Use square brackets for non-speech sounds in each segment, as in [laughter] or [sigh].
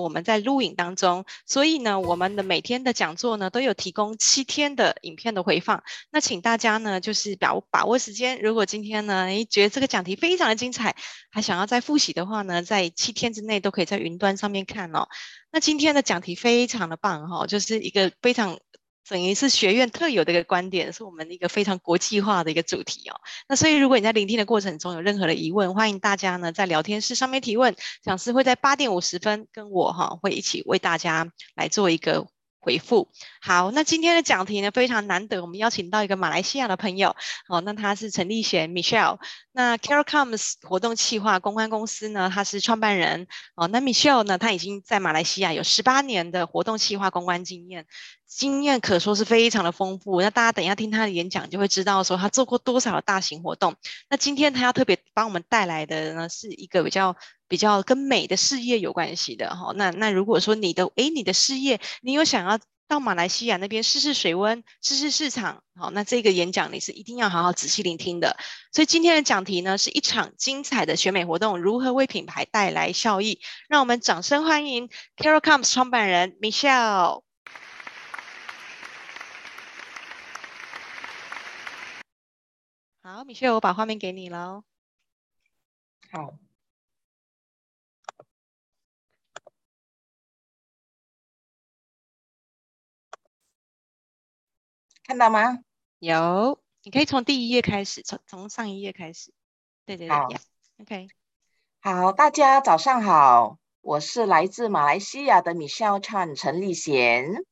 我们在录影当中，所以呢，我们的每天的讲座呢都有提供七天的影片的回放。那请大家呢就是把把握时间，如果今天呢，诶觉得这个讲题非常的精彩，还想要再复习的话呢，在七天之内都可以在云端上面看哦。那今天的讲题非常的棒哈、哦，就是一个非常。等于是学院特有的一个观点，是我们一个非常国际化的一个主题哦。那所以，如果你在聆听的过程中有任何的疑问，欢迎大家呢在聊天室上面提问，讲师会在八点五十分跟我哈会一起为大家来做一个回复。好，那今天的讲题呢非常难得，我们邀请到一个马来西亚的朋友，哦，那他是陈立贤 Michelle，那 Carolcoms 活动企划公关公司呢，他是创办人，哦，那 Michelle 呢，他已经在马来西亚有十八年的活动企划公关经验。经验可说是非常的丰富，那大家等一下听他的演讲就会知道说他做过多少大型活动。那今天他要特别帮我们带来的呢，是一个比较比较跟美的事业有关系的哈。那那如果说你的诶你的事业，你有想要到马来西亚那边试试水温、试试市场，好，那这个演讲你是一定要好好仔细聆听的。所以今天的讲题呢，是一场精彩的选美活动如何为品牌带来效益。让我们掌声欢迎 Carolcoms 创办人 Michelle。好，米雪，我把画面给你喽。好，看到吗？有，你可以从第一页开始，从从上一页开始。对对对好，yeah，OK。好，大家早上好，我是来自马来西亚的 Michelle Chan 陈立贤。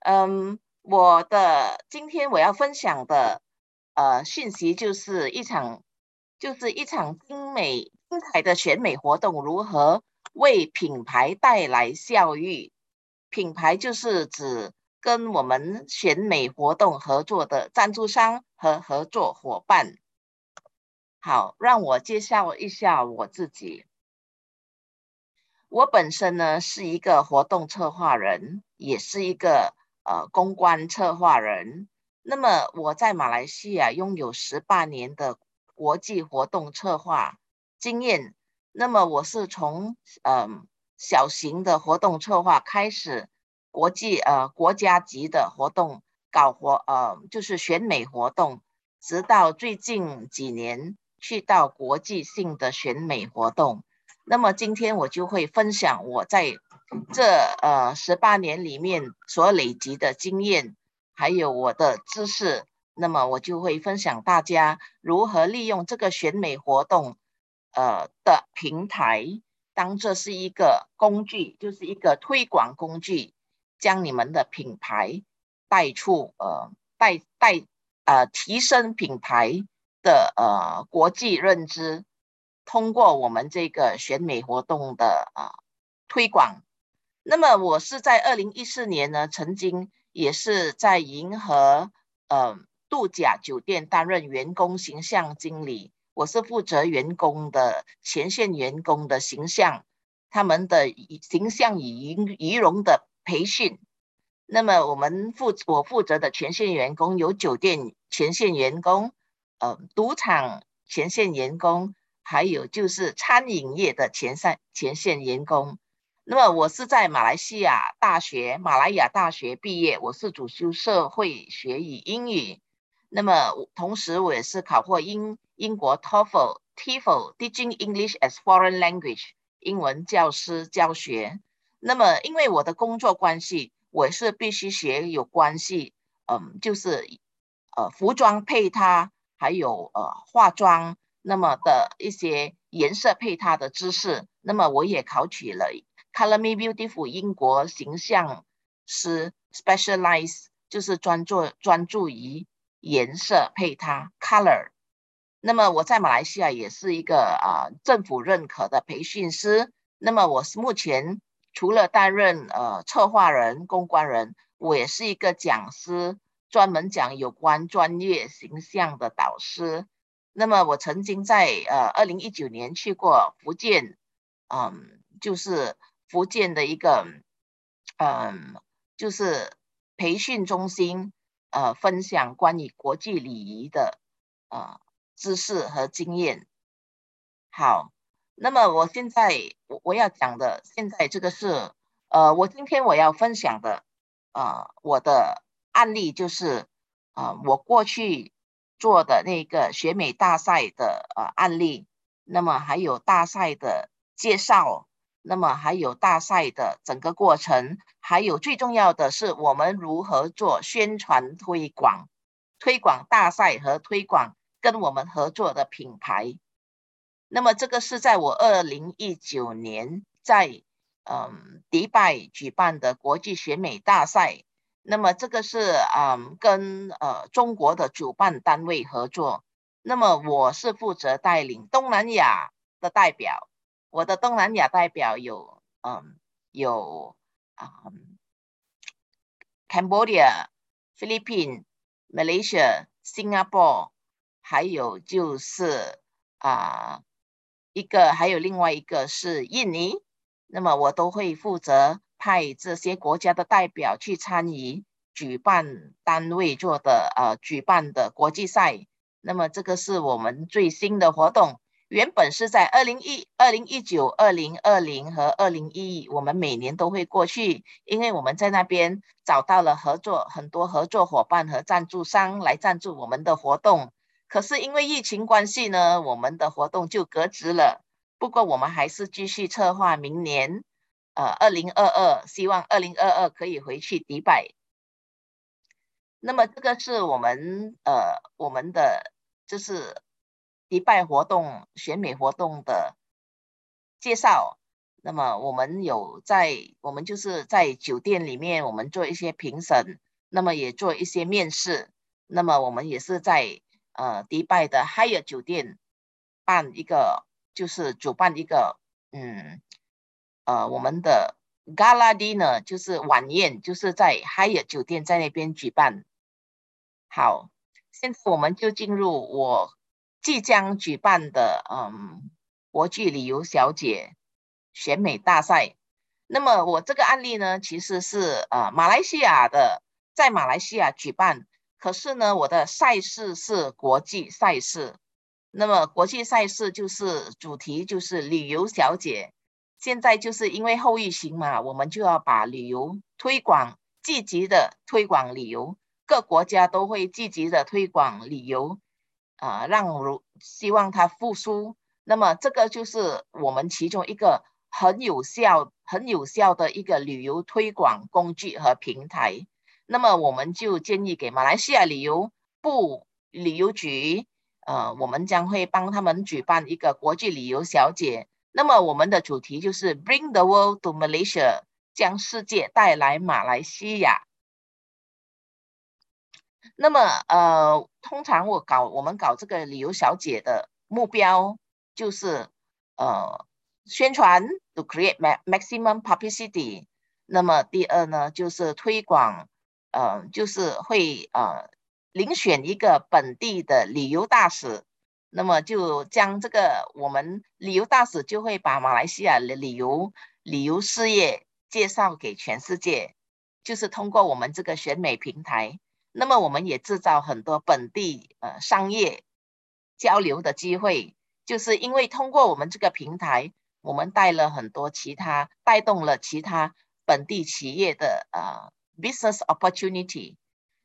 嗯，我的今天我要分享的。呃，讯息就是一场，就是一场精美精彩的选美活动，如何为品牌带来效益？品牌就是指跟我们选美活动合作的赞助商和合作伙伴。好，让我介绍一下我自己。我本身呢是一个活动策划人，也是一个呃公关策划人。那么我在马来西亚拥有十八年的国际活动策划经验。那么我是从嗯、呃、小型的活动策划开始，国际呃国家级的活动搞活呃就是选美活动，直到最近几年去到国际性的选美活动。那么今天我就会分享我在这呃十八年里面所累积的经验。还有我的知识，那么我就会分享大家如何利用这个选美活动，呃的平台，当这是一个工具，就是一个推广工具，将你们的品牌带出，呃带带呃提升品牌的呃国际认知，通过我们这个选美活动的啊、推广。那么我是在二零一四年呢，曾经。也是在银河呃度假酒店担任员工形象经理，我是负责员工的前线员工的形象，他们的形象与仪仪容的培训。那么我们负我负责的前线员工有酒店前线员工，呃赌场前线员工，还有就是餐饮业的前线前线员工。那么我是在马来西亚大学马来亚大学毕业，我是主修社会学与英语。那么同时我也是考获英英国 TOEFL TEFL Teaching English as Foreign Language 英文教师教学。那么因为我的工作关系，我是必须学有关系，嗯，就是呃服装配搭，还有呃化妆，那么的一些颜色配搭的知识。那么我也考取了。Color Me Beautiful 英国形象师 specialize 就是专注专注于颜色配搭 color。那么我在马来西亚也是一个啊、政府认可的培训师。那么我是目前除了担任呃策划人、公关人，我也是一个讲师，专门讲有关专业形象的导师。那么我曾经在呃二零一九年去过福建，嗯，就是。福建的一个，嗯，就是培训中心，呃，分享关于国际礼仪的，呃，知识和经验。好，那么我现在我我要讲的，现在这个是呃，我今天我要分享的，呃，我的案例就是，呃，我过去做的那个选美大赛的呃案例，那么还有大赛的介绍，那么还有大赛的整个过程，还有最重要的是我们如何做宣传推广，推广大赛和推广跟我们合作的品牌。那么这个是在我二零一九年在嗯迪拜举办的国际选美大赛。那么这个是嗯跟呃中国的主办单位合作。那么我是负责带领东南亚的代表。我的东南亚代表有嗯有啊、嗯、Cambodia，Philippine，Malaysia，Singapore，还有就是啊。一个还有另外一个是印尼，那么我都会负责派这些国家的代表去参与举办单位做的呃举办的国际赛。那么这个是我们最新的活动，原本是在二零一二零一九、二零二零和二零一一，我们每年都会过去，因为我们在那边找到了合作很多合作伙伴和赞助商来赞助我们的活动。可是因为疫情关系呢，我们的活动就搁置了。不过我们还是继续策划明年，呃，二零二二，希望二零二二可以回去迪拜。那么这个是我们呃我们的就是迪拜活动选美活动的介绍。那么我们有在我们就是在酒店里面，我们做一些评审，那么也做一些面试。那么我们也是在。呃，迪拜的 h i g h e r 酒店办一个，就是主办一个，嗯，呃，我们的 Gala Dinner 就是晚宴，就是在 h i g h e r 酒店在那边举办。好，现在我们就进入我即将举办的，嗯，国际旅游小姐选美大赛。那么我这个案例呢，其实是呃马来西亚的，在马来西亚举办。可是呢，我的赛事是国际赛事，那么国际赛事就是主题就是旅游小姐。现在就是因为后疫情嘛，我们就要把旅游推广，积极的推广旅游，各国家都会积极的推广旅游，啊、让如希望它复苏。那么这个就是我们其中一个很有效、很有效的一个旅游推广工具和平台。那么我们就建议给马来西亚旅游部旅游局，呃，我们将会帮他们举办一个国际旅游小姐。那么我们的主题就是 Bring the world to Malaysia，将世界带来马来西亚。那么呃，通常我搞我们搞这个旅游小姐的目标就是呃宣传，to create maximum publicity。那么第二呢，就是推广。呃，就是会呃遴选一个本地的旅游大使，那么就将这个我们旅游大使就会把马来西亚的旅游旅游事业介绍给全世界，就是通过我们这个选美平台，那么我们也制造很多本地呃商业交流的机会，就是因为通过我们这个平台，我们带了很多其他带动了其他本地企业的呃。Business opportunity，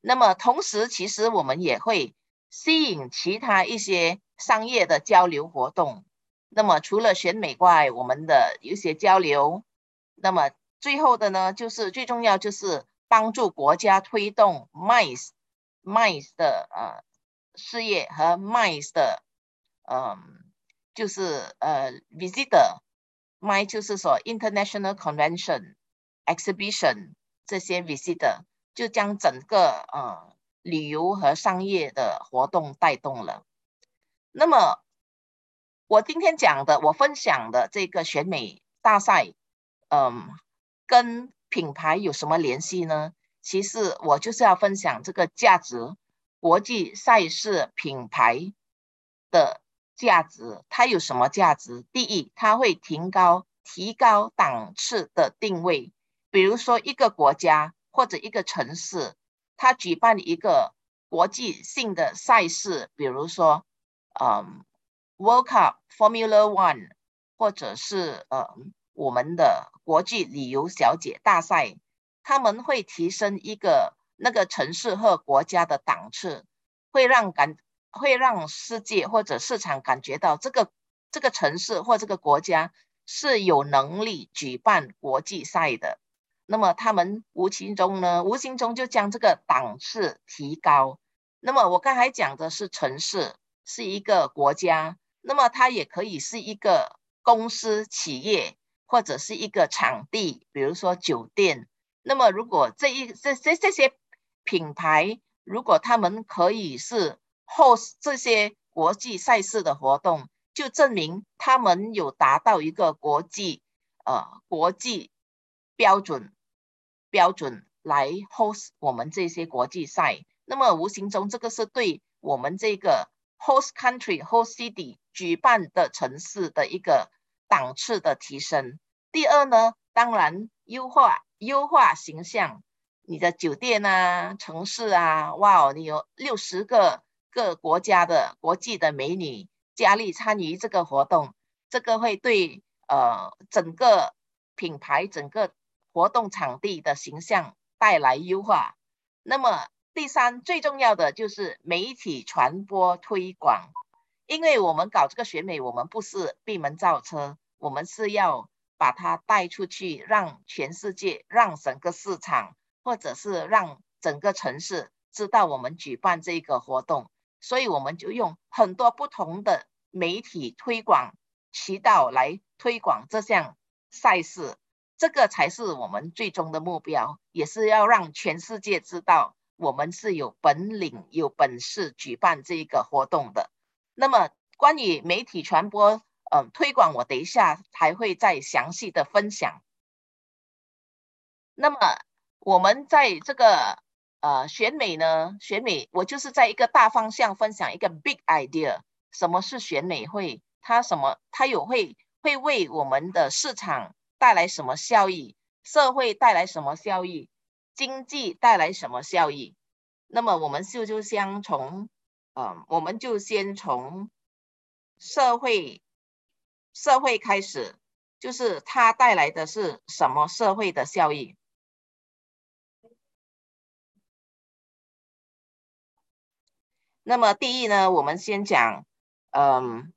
那么同时，其实我们也会吸引其他一些商业的交流活动。那么除了选美外，我们的一些交流。那么最后的呢，就是最重要就是帮助国家推动 MICE MICE 的呃事业和 MICE 的嗯、呃，就是呃 visitor MICE 就是说 International Convention Exhibition。这些 visitor 就将整个呃旅游和商业的活动带动了。那么我今天讲的，我分享的这个选美大赛，嗯，跟品牌有什么联系呢？其实我就是要分享这个价值，国际赛事品牌的价值。它有什么价值？第一，它会提高提高档次的定位。比如说，一个国家或者一个城市，它举办一个国际性的赛事，比如说，嗯，World Cup、Formula One，或者是呃我们的国际旅游小姐大赛，他们会提升一个那个城市和国家的档次，会让感会让世界或者市场感觉到这个这个城市或这个国家是有能力举办国际赛的。那么他们无形中呢，无形中就将这个档次提高。那么我刚才讲的是城市，是一个国家，那么它也可以是一个公司、企业，或者是一个场地，比如说酒店。那么如果这一这这这些品牌，如果他们可以是 host 这些国际赛事的活动，就证明他们有达到一个国际呃国际标准标准来 host 我们这些国际赛。那么无形中，这个是对我们这个 host country、host city 举办的城市的一个档次的提升。第二呢，当然优化优化形象，你的酒店啊、城市啊，哇哦，你有六十个各国家的国际的美女佳丽参与这个活动，这个会对呃整个品牌、整个活动场地的形象带来优化。那么第三，最重要的就是媒体传播推广，因为我们搞这个选美，我们不是闭门造车，我们是要把它带出去，让全世界、让整个市场，或者是让整个城市知道我们举办这个活动，所以我们就用很多不同的媒体推广渠道来推广这项赛事，这个才是我们最终的目标，也是要让全世界知道。我们是有本领、有本事举办这个活动的。那么，关于媒体传播，嗯、呃，推广，我等一下还会再详细的分享。那么，我们在这个呃选美呢，选美，我就是在一个大方向分享一个 big idea，什么是选美会？它什么？它有会会为我们的市场带来什么效益？社会带来什么效益？经济带来什么效益？那么我们就就先从，嗯，我们就先从社会社会开始，就是它带来的是什么社会的效益？那么第一呢，我们先讲，嗯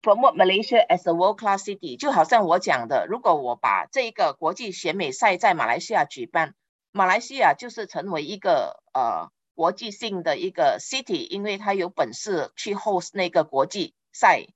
，promote Malaysia as a world-class city，就好像我讲的，如果我把这个国际选美赛在马来西亚举办。马来西亚就是成为一个呃国际性的一个 city，因为它有本事去 host 那个国际赛。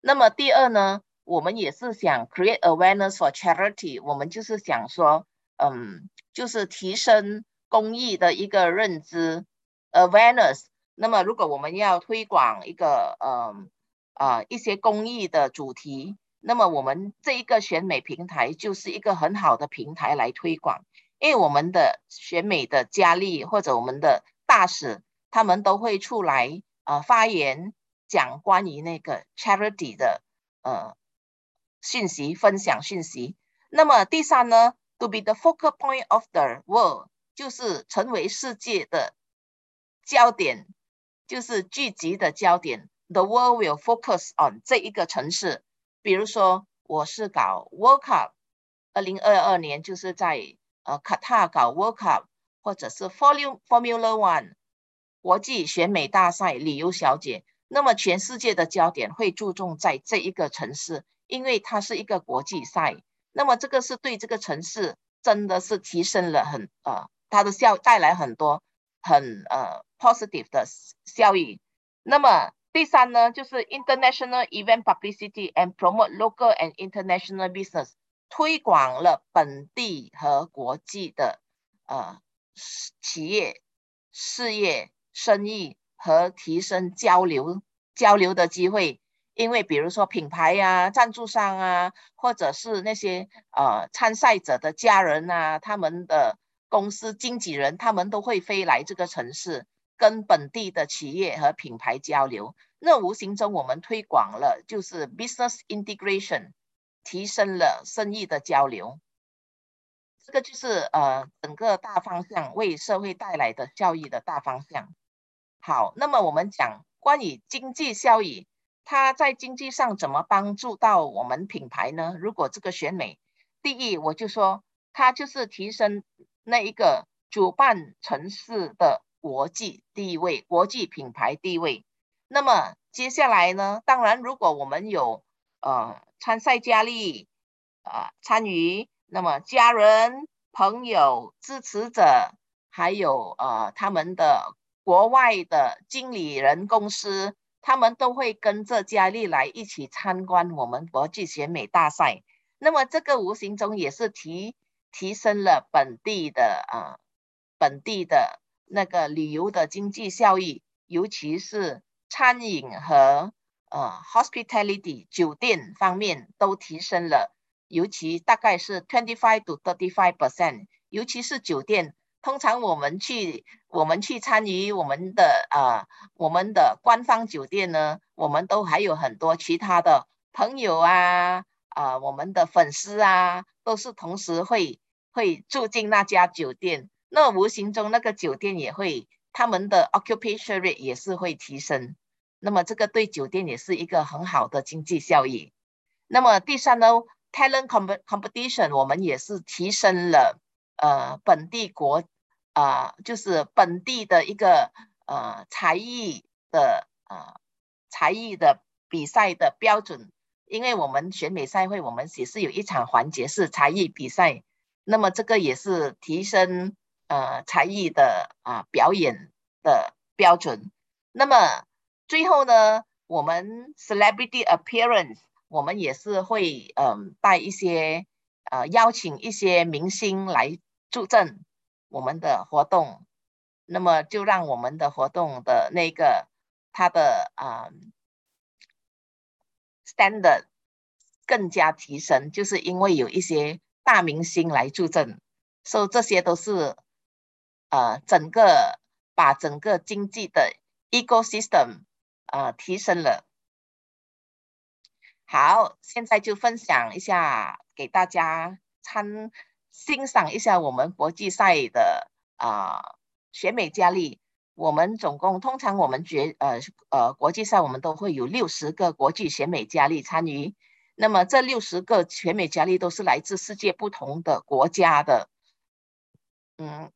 那么第二呢，我们也是想 create awareness for charity，我们就是想说，嗯，就是提升公益的一个认知 awareness。那么如果我们要推广一个嗯啊、一些公益的主题，那么我们这一个选美平台就是一个很好的平台来推广。因为我们的选美的佳丽或者我们的大使，他们都会出来呃发言，讲关于那个 charity 的呃信息，分享信息。那么第三呢，to be the focal point of the world，就是成为世界的焦点，就是聚集的焦点。The world will focus on 这一个城市。比如说，我是搞 workup，二零二二年就是在。呃，卡塔搞 workup 或者是 Formula Formula One 国际选美大赛，旅游小姐，那么全世界的焦点会注重在这一个城市，因为它是一个国际赛，那么这个是对这个城市真的是提升了很呃，它的效带来很多很呃 positive 的效益。那么第三呢，就是 International Event Publicity and Promote Local and International Business。推广了本地和国际的呃企业事业生意和提升交流交流的机会，因为比如说品牌呀、啊、赞助商啊，或者是那些呃参赛者的家人啊，他们的公司经纪人，他们都会飞来这个城市，跟本地的企业和品牌交流。那无形中我们推广了就是 business integration。提升了生意的交流，这个就是呃整个大方向为社会带来的效益的大方向。好，那么我们讲关于经济效益，它在经济上怎么帮助到我们品牌呢？如果这个选美，第一，我就说它就是提升那一个主办城市的国际地位、国际品牌地位。那么接下来呢，当然如果我们有呃参赛佳丽啊参与，那么家人、朋友、支持者，还有呃他们的国外的经理人公司，他们都会跟着佳丽来一起参观我们国际选美大赛。那么这个无形中也是提提升了本地的啊，本地的那个旅游的经济效益，尤其是餐饮和呃 hospitality 酒店方面都提升了，尤其大概是 twenty five to thirty five percent，尤其是酒店，通常我们去我们去参与我们的呃我们的官方酒店呢，我们都还有很多其他的朋友啊。啊、呃，我们的粉丝啊，都是同时会会住进那家酒店，那无形中那个酒店也会，他们的 occupation rate 也是会提升，那么这个对酒店也是一个很好的经济效益。那么第三呢，talent competition 我们也是提升了呃本地国啊、呃，就是本地的一个呃才艺的呃才艺的比赛的标准。因为我们选美赛会，我们也是有一场环节是才艺比赛，那么这个也是提升呃才艺的啊、呃、表演的标准。那么最后呢，我们 celebrity appearance，我们也是会嗯、带一些呃邀请一些明星来助阵我们的活动，那么就让我们的活动的那个它的啊。standard 更加提升，就是因为有一些大明星来助阵，所以这些都是呃整个把整个经济的 ecosystem 呃提升了。好，现在就分享一下给大家参欣赏一下我们国际赛的啊、选美佳丽。我们总共通常我们决呃呃国际赛我们都会有六十个国际选美佳丽参与，那么这六十个选美佳丽都是来自世界不同的国家的，嗯，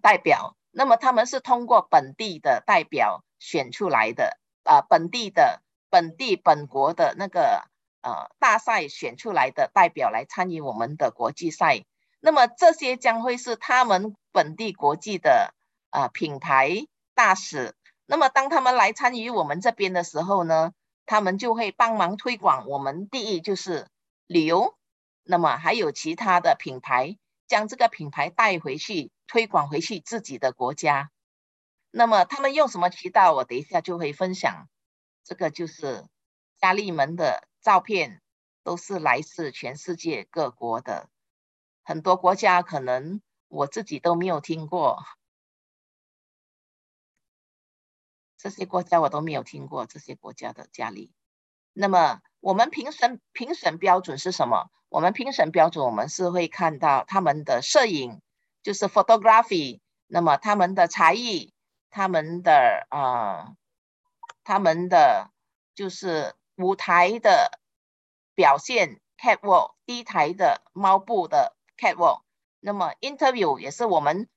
代表，那么他们是通过本地的代表选出来的，啊、本地的本地本国的那个呃大赛选出来的代表来参与我们的国际赛，那么这些将会是他们本地国际的。啊，品牌大使，那么当他们来参与我们这边的时候呢，他们就会帮忙推广我们。第一就是旅游，那么还有其他的品牌，将这个品牌带回去推广回去自己的国家。那么他们用什么渠道？我等一下就会分享。这个就是佳丽们的照片，都是来自全世界各国的，很多国家可能我自己都没有听过。这些国家我都没有听过，这些国家的佳丽。那么我们评审评审标准是什么？我们评审标准，我们是会看到他们的摄影，就是 photography。那么他们的才艺，他们的啊、他们的就是舞台的表现，catwalk，第一台的猫步的 catwalk。那么 interview 也是我们。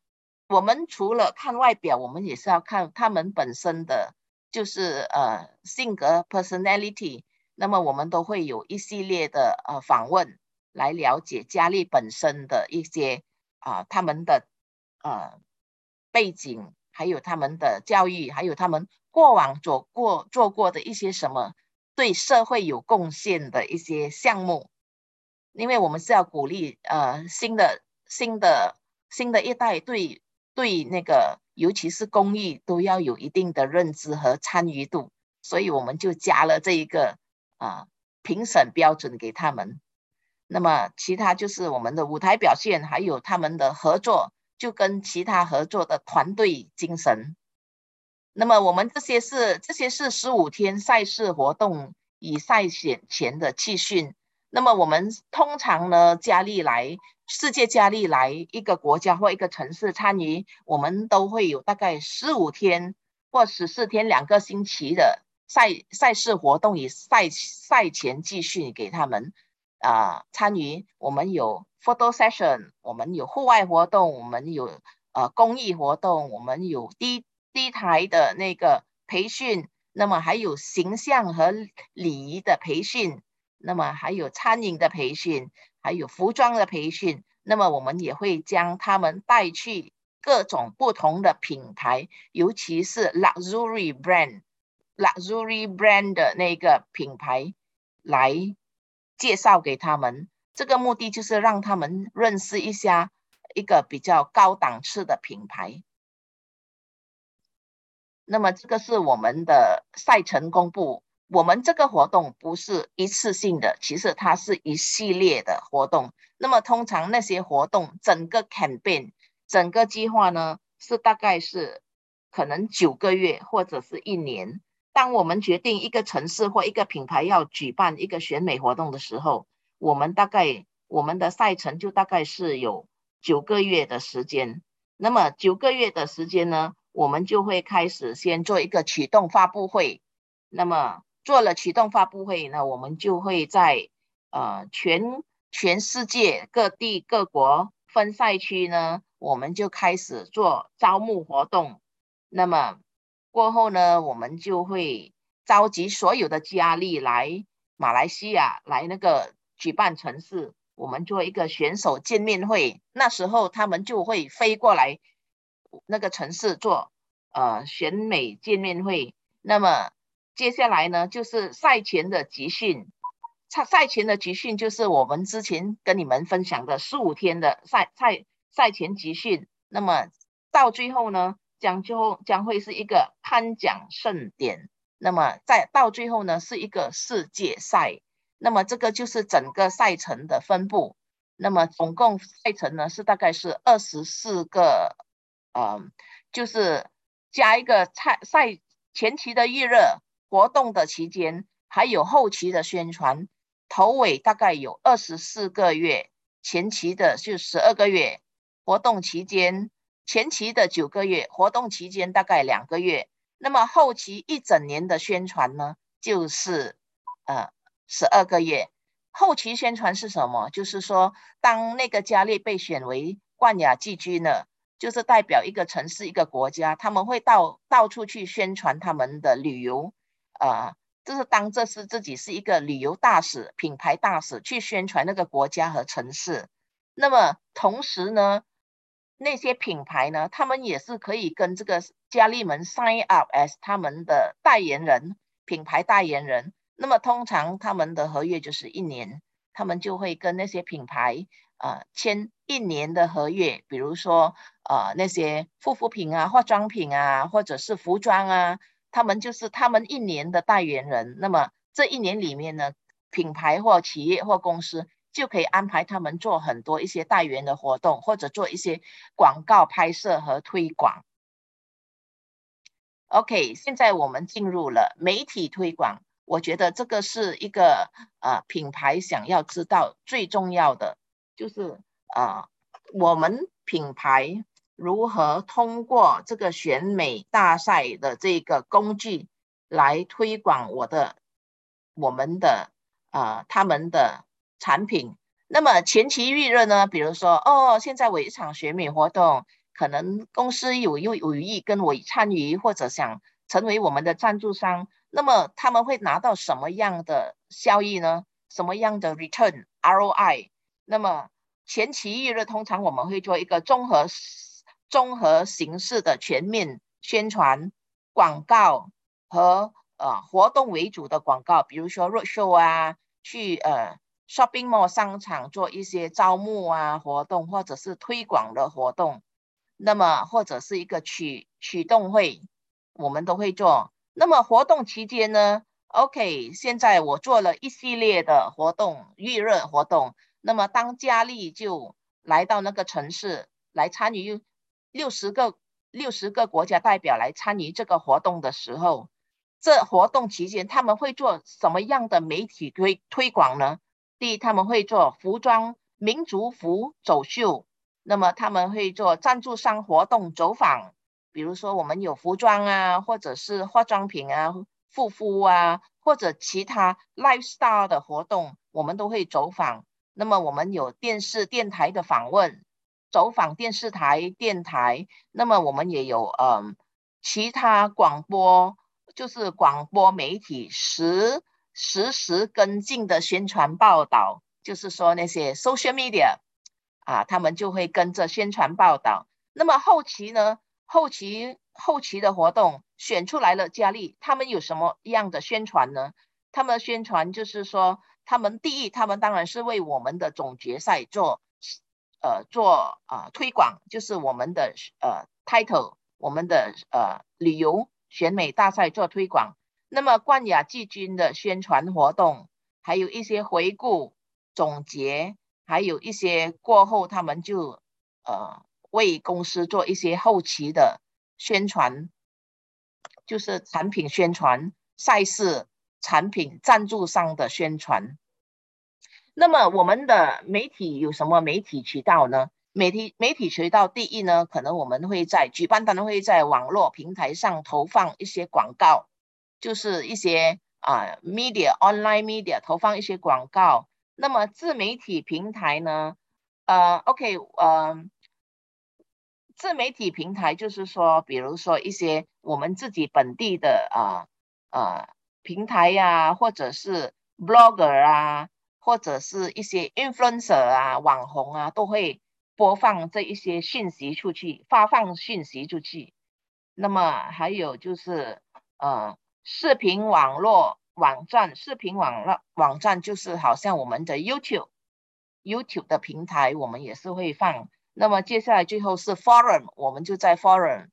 我们除了看外表，我们也是要看他们本身的，就是呃性格 personality。那么我们都会有一系列的呃访问，来了解佳丽本身的一些啊、他们的呃背景，还有他们的教育，还有他们过往做过做过的一些什么对社会有贡献的一些项目。因为我们是要鼓励呃新的新的新的一代对。对那个，尤其是公益，都要有一定的认知和参与度，所以我们就加了这一个啊评审标准给他们。那么其他就是我们的舞台表现，还有他们的合作，就跟其他合作的团队精神。那么我们这些是这些是十五天赛事活动与赛前前的集训。那么我们通常呢，佳丽来。世界佳丽来一个国家或一个城市参与，我们都会有大概十五天或十四天两个星期的赛赛事活动与赛赛前集训给他们。啊参与，我们有 photo session，我们有户外活动，我们有呃公益活动，我们有低低台的那个培训，那么还有形象和礼仪的培训，那么还有餐饮的培训，还有服装的培训，那么我们也会将他们带去各种不同的品牌，尤其是 luxury brand，luxury brand 的那个品牌来介绍给他们。这个目的就是让他们认识一下一个比较高档次的品牌。那么这个是我们的赛程公布。我们这个活动不是一次性的，其实它是一系列的活动。那么通常那些活动，整个 campaign，整个计划呢，是大概是可能九个月或者是一年。当我们决定一个城市或一个品牌要举办一个选美活动的时候，我们大概我们的赛程就大概是有九个月的时间。那么九个月的时间呢，我们就会开始先做一个启动发布会，那么做了启动发布会呢，我们就会在呃全全世界各地各国分赛区呢，我们就开始做招募活动。那么过后呢，我们就会召集所有的佳丽来马来西亚来那个举办城市，我们做一个选手见面会。那时候他们就会飞过来。那个城市做呃选美见面会，那么接下来呢，就是赛前的集训。赛赛前的集训就是我们之前跟你们分享的十五天的赛赛赛前集训。那么到最后呢，将就将会是一个颁奖盛典。那么在到最后呢，是一个世界赛。那么这个就是整个赛程的分布。那么总共赛程呢是大概是二十四个。嗯，就是加一个赛赛前期的预热活动的期间，还有后期的宣传，头尾大概有二十四个月，前期的是十二个月，活动期间前期的九个月，活动期间大概两个月，那么后期一整年的宣传呢，就是呃十二个月。后期宣传是什么？就是说，当那个佳丽被选为冠亚季军了。就是代表一个城市、一个国家，他们会到到处去宣传他们的旅游，呃，就是当这是自己是一个旅游大使、品牌大使去宣传那个国家和城市。那么同时呢，那些品牌呢，他们也是可以跟这个佳丽们 sign up as 他们的代言人、品牌代言人。那么通常他们的合约就是一年，他们就会跟那些品牌。呃，签一年的合约，比如说，呃，那些护肤品啊、化妆品啊，或者是服装啊，他们就是他们一年的代言人。那么这一年里面呢，品牌或企业或公司就可以安排他们做很多一些代言的活动，或者做一些广告拍摄和推广。OK，现在我们进入了媒体推广，我觉得这个是一个呃品牌想要知道最重要的。就是、呃，我们品牌如何通过这个选美大赛的这个工具来推广我的、我们的、呃、他们的产品？那么前期预热呢？比如说，哦，现在我一场选美活动，可能公司有有有意跟我参与，或者想成为我们的赞助商，那么他们会拿到什么样的效益呢？什么样的 return ROI？那么前期预热通常我们会做一个综合综合形式的全面宣传广告和呃活动为主的广告，比如说 roadshow 啊，去呃 shopping mall 商场做一些招募啊活动，或者是推广的活动，那么或者是一个启启动会，我们都会做。那么活动期间呢，OK，现在我做了一系列的活动预热活动。那么，当佳丽就来到那个城市来参与六十个六十个国家代表来参与这个活动的时候，这活动期间他们会做什么样的媒体推推广呢？第一，他们会做服装民族服走秀，那么他们会做赞助商活动走访，比如说我们有服装啊，或者是化妆品啊，护肤啊，或者其他 lifestyle 的活动，我们都会走访。那么我们有电视、电台的访问，走访电视台、电台。那么我们也有嗯，其他广播，就是广播媒体实实时跟进的宣传报道，就是说那些 social media 啊，他们就会跟着宣传报道。那么后期呢？后期后期的活动选出来了，佳丽他们有什么样的宣传呢？他们宣传就是说，他们第一，他们当然是为我们的总决赛做呃做啊、呃、推广，就是我们的呃 title，我们的呃旅游选美大赛做推广。那么冠亚季军的宣传活动，还有一些回顾总结，还有一些过后，他们就呃。为公司做一些后期的宣传，就是产品宣传、赛事、产品赞助商的宣传。那么我们的媒体有什么媒体渠道呢？媒体媒体渠道第一呢，可能我们会在举办单位在网络平台上投放一些广告，就是一些啊、media online media 投放一些广告。那么自媒体平台呢？呃，OK，呃。自媒体平台就是说，比如说一些我们自己本地的啊啊平台呀、或者是 blogger 啊，或者是一些 influencer 啊、网红啊，都会播放这一些信息出去，发放信息出去。那么还有就是呃视频网络网站，视频网络网站就是好像我们的 YouTube YouTube 的平台，我们也是会放。那么接下来最后是 forum，我们就在 forum、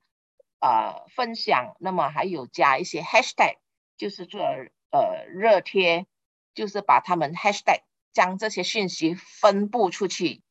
呃、分享，那么还有加一些 hashtag，就是做呃热贴，就是把他们 hashtag 将这些讯息分布出去。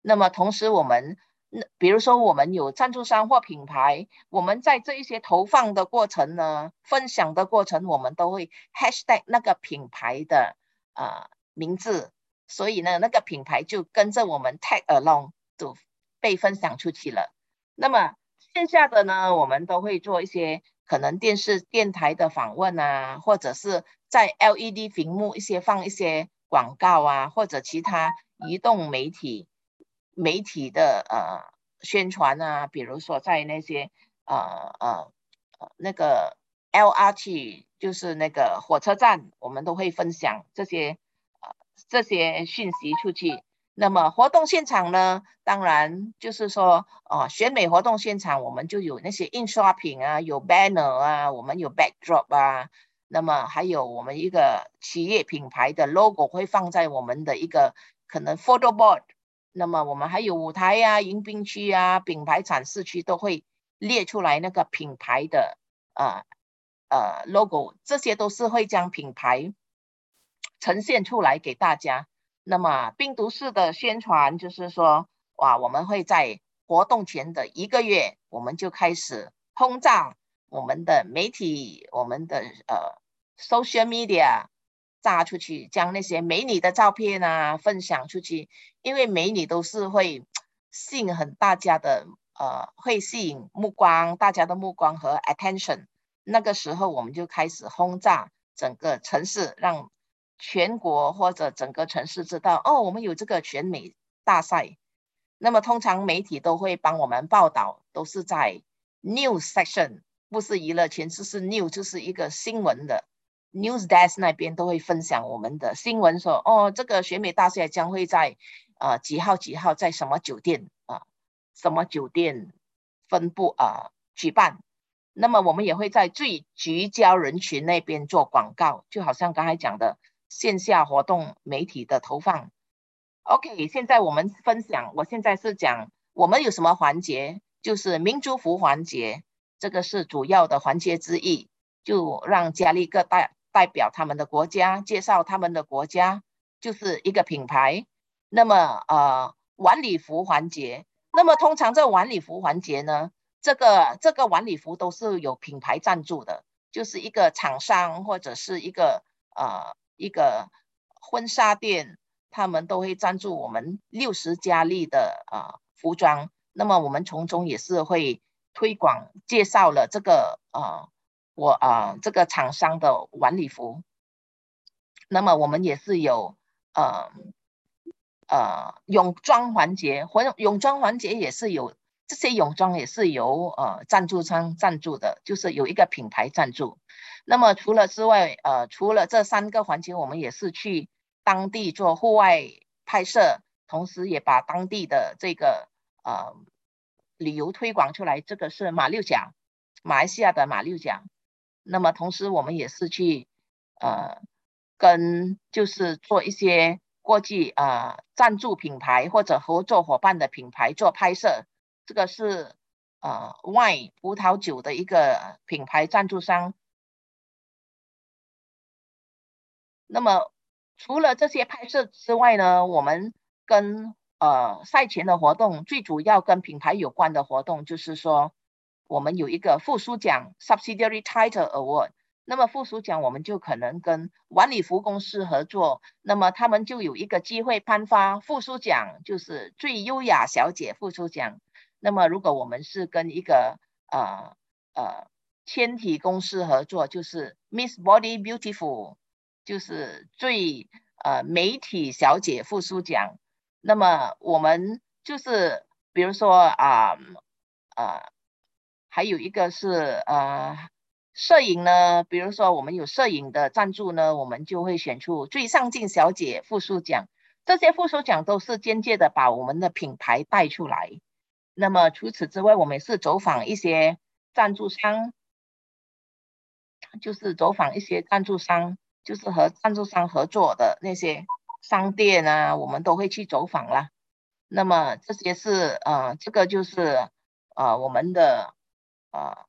那么同时我们，那比如说我们有赞助商或品牌，我们在这一些投放的过程呢，分享的过程，我们都会 hashtag 那个品牌的、呃、名字，所以呢，那个品牌就跟着我们 tag along 就。被分享出去了。那么线下的呢，我们都会做一些可能电视、电台的访问啊，或者是在 LED 屏幕一些放一些广告啊，或者其他移动媒体媒体的呃宣传啊，比如说在那些呃呃那个 LRT 就是那个火车站，我们都会分享这些呃这些讯息出去。那么活动现场呢，当然就是说，哦，选美活动现场，我们就有那些印刷品啊，有 banner 啊，我们有 backdrop 啊，那么还有我们一个企业品牌的 logo 会放在我们的一个可能 photo board，那么我们还有舞台呀、迎宾区啊、品牌展示区都会列出来那个品牌的呃呃 logo，这些都是会将品牌呈现出来给大家。那么病毒式的宣传就是说，哇，我们会在活动前的一个月，我们就开始轰炸我们的媒体，我们的呃 social media 炸出去，将那些美女的照片啊分享出去，因为美女都是会吸引很大家的呃，会吸引目光，大家的目光和 attention。那个时候我们就开始轰炸整个城市，让。全国或者整个城市知道哦，我们有这个选美大赛。那么通常媒体都会帮我们报道，都是在 news section，不是娱乐圈，就是 news，就是一个新闻的 news desk 那边都会分享我们的新闻说，哦，这个选美大赛将会在呃几号几号在什么酒店啊、什么酒店分布啊、呃、举办。那么我们也会在最聚焦人群那边做广告，就好像刚才讲的。线下活动媒体的投放，OK，现在我们分享，我现在是讲我们有什么环节，就是民族服环节，这个是主要的环节之一，就让佳丽各大代表他们的国家，介绍他们的国家，就是一个品牌。那么呃晚礼服环节，那么通常这晚礼服环节呢，这个这个晚礼服都是有品牌赞助的，就是一个厂商或者是一个呃。一个婚纱店，他们都会赞助我们六十佳丽的、呃、服装。那么我们从中也是会推广介绍了这个、呃、我啊、这个厂商的晚礼服。那么我们也是有呃呃泳装环节，或泳装环节也是有这些泳装也是由呃赞助商赞助的，就是有一个品牌赞助。那么除了之外，呃除了这三个环节，我们也是去当地做户外拍摄，同时也把当地的这个呃旅游推广出来。这个是马六甲，马来西亚的马六甲。那么同时我们也是去呃跟就是做一些国际呃赞助品牌或者合作伙伴的品牌做拍摄。这个是呃 Y 葡萄酒的一个品牌赞助商。那么除了这些拍摄之外呢，我们跟呃赛前的活动最主要跟品牌有关的活动就是说。我们有一个附属奖 （Subsidiary Title Award），那么附属奖我们就可能跟晚礼服公司合作，那么他们就有一个机会颁发附属奖，就是最优雅小姐附属奖。那么如果我们是跟一个呃呃纤体公司合作，就是 Miss Body Beautiful，就是最呃美体小姐附属奖。那么我们就是比如说啊呃。呃还有一个是呃摄影呢，比如说我们有摄影的赞助呢，我们就会选出最上镜小姐附属奖。这些附属奖都是间接的把我们的品牌带出来。那么除此之外，我们也是走访一些赞助商，就是走访一些赞助商，就是和赞助商合作的那些商店啊，我们都会去走访啦。那么这些是呃，这个就是呃我们的。啊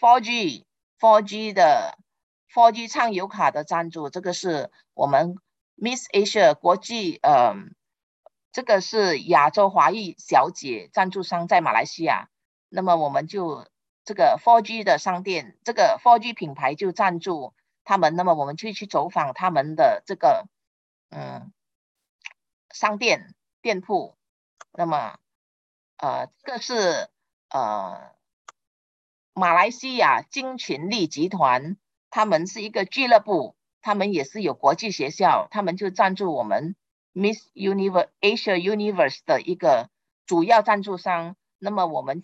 ，4G、4G 的 4G 畅游卡的赞助，这个是我们 Miss Asia 国际，呃，这个是亚洲华裔小姐赞助商在马来西亚，那么我们就这个 4G 的商店，这个 4G 品牌就赞助他们，那么我们就去走访他们的这个嗯商店店铺，那么呃这个是呃。马来西亚金群力集团，他们是一个俱乐部，他们也是有国际学校，他们就赞助我们 Miss Universe Asia Universe 的一个主要赞助商。那么我们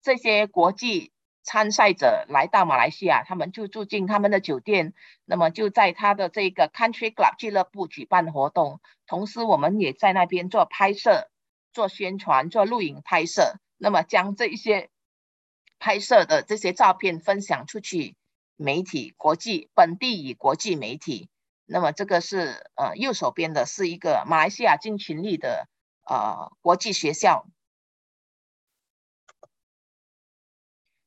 这些国际参赛者来到马来西亚，他们就住进他们的酒店，那么就在他的这个 Country Club 俱乐部举办活动，同时我们也在那边做拍摄、做宣传、做录影拍摄，那么将这一些。拍摄的这些照片分享出去，媒体、国际、本地与国际媒体。那么这个是呃右手边的是一个马来西亚金群力的呃国际学校，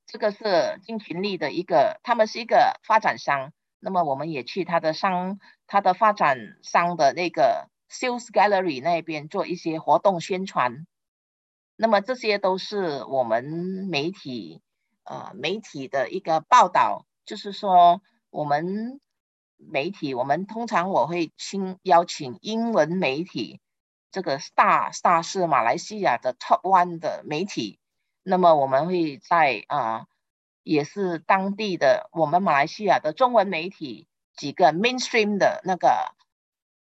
这个是金群力的一个，他们是一个发展商。那么我们也去他的商，他的发展商的那个 Sales Gallery 那边做一些活动宣传。那么这些都是我们媒体，呃，媒体的一个报道，就是说我们媒体，我们通常我会请邀请英文媒体，这个 Star Star 是马来西亚的 Top One 的媒体，那么我们会在啊、也是当地的我们马来西亚的中文媒体几个 Mainstream 的那个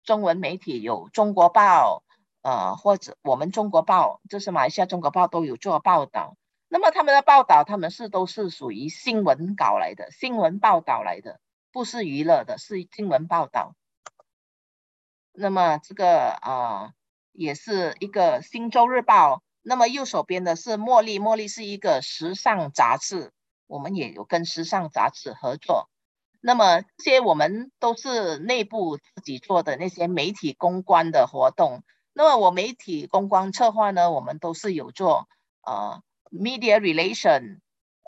中文媒体有中国报。呃，或者我们中国报，就是马来西亚中国报都有做报道。那么他们的报道，他们是都是属于新闻稿来的，新闻报道来的，不是娱乐的，是新闻报道。那么这个啊、也是一个《星洲日报》。那么右手边的是茉莉，茉莉是一个时尚杂志，我们也有跟时尚杂志合作。那么这些我们都是内部自己做的那些媒体公关的活动。那么我媒体公关策划呢，我们都是有做呃 media relation，